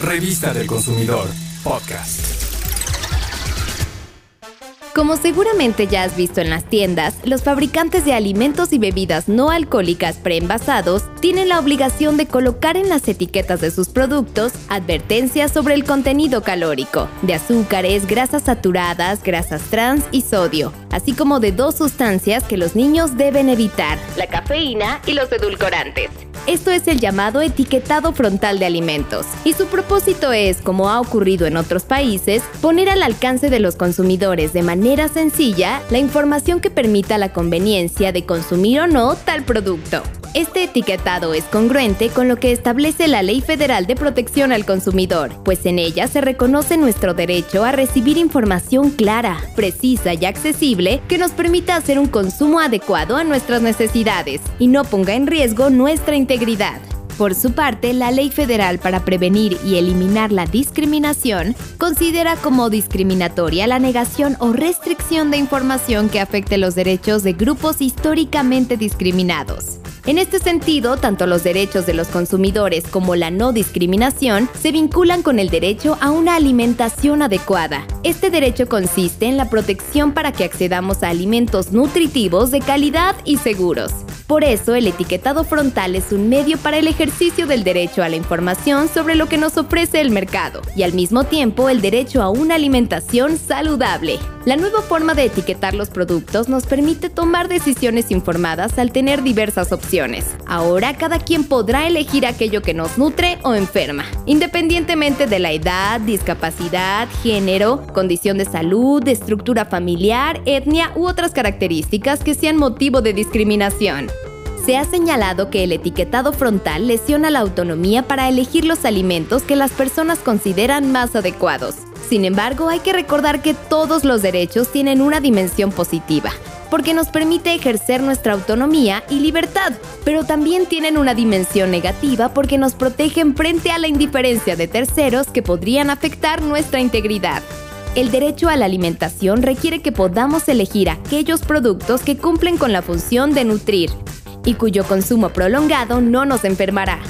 Revista del Consumidor, podcast. Como seguramente ya has visto en las tiendas, los fabricantes de alimentos y bebidas no alcohólicas preenvasados tienen la obligación de colocar en las etiquetas de sus productos advertencias sobre el contenido calórico, de azúcares, grasas saturadas, grasas trans y sodio, así como de dos sustancias que los niños deben evitar, la cafeína y los edulcorantes. Esto es el llamado etiquetado frontal de alimentos, y su propósito es, como ha ocurrido en otros países, poner al alcance de los consumidores de manera sencilla la información que permita la conveniencia de consumir o no tal producto. Este etiquetado es congruente con lo que establece la Ley Federal de Protección al Consumidor, pues en ella se reconoce nuestro derecho a recibir información clara, precisa y accesible que nos permita hacer un consumo adecuado a nuestras necesidades y no ponga en riesgo nuestra integridad. Por su parte, la Ley Federal para Prevenir y Eliminar la Discriminación considera como discriminatoria la negación o restricción de información que afecte los derechos de grupos históricamente discriminados. En este sentido, tanto los derechos de los consumidores como la no discriminación se vinculan con el derecho a una alimentación adecuada. Este derecho consiste en la protección para que accedamos a alimentos nutritivos de calidad y seguros. Por eso, el etiquetado frontal es un medio para el ejercicio del derecho a la información sobre lo que nos ofrece el mercado y al mismo tiempo el derecho a una alimentación saludable. La nueva forma de etiquetar los productos nos permite tomar decisiones informadas al tener diversas opciones. Ahora cada quien podrá elegir aquello que nos nutre o enferma, independientemente de la edad, discapacidad, género, condición de salud, estructura familiar, etnia u otras características que sean motivo de discriminación. Se ha señalado que el etiquetado frontal lesiona la autonomía para elegir los alimentos que las personas consideran más adecuados. Sin embargo, hay que recordar que todos los derechos tienen una dimensión positiva, porque nos permite ejercer nuestra autonomía y libertad, pero también tienen una dimensión negativa porque nos protegen frente a la indiferencia de terceros que podrían afectar nuestra integridad. El derecho a la alimentación requiere que podamos elegir aquellos productos que cumplen con la función de nutrir, y cuyo consumo prolongado no nos enfermará.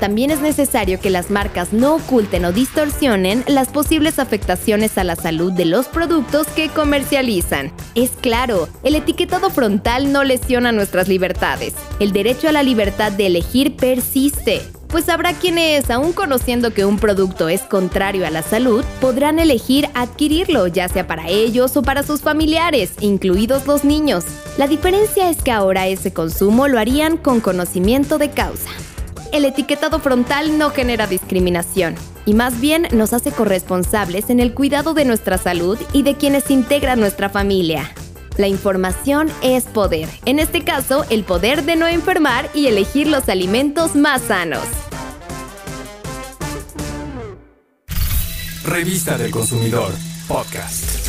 También es necesario que las marcas no oculten o distorsionen las posibles afectaciones a la salud de los productos que comercializan. Es claro, el etiquetado frontal no lesiona nuestras libertades. El derecho a la libertad de elegir persiste pues habrá quienes, aun conociendo que un producto es contrario a la salud, podrán elegir adquirirlo, ya sea para ellos o para sus familiares, incluidos los niños. La diferencia es que ahora ese consumo lo harían con conocimiento de causa. El etiquetado frontal no genera discriminación y más bien nos hace corresponsables en el cuidado de nuestra salud y de quienes integran nuestra familia. La información es poder. En este caso, el poder de no enfermar y elegir los alimentos más sanos. Revista del Consumidor, podcast.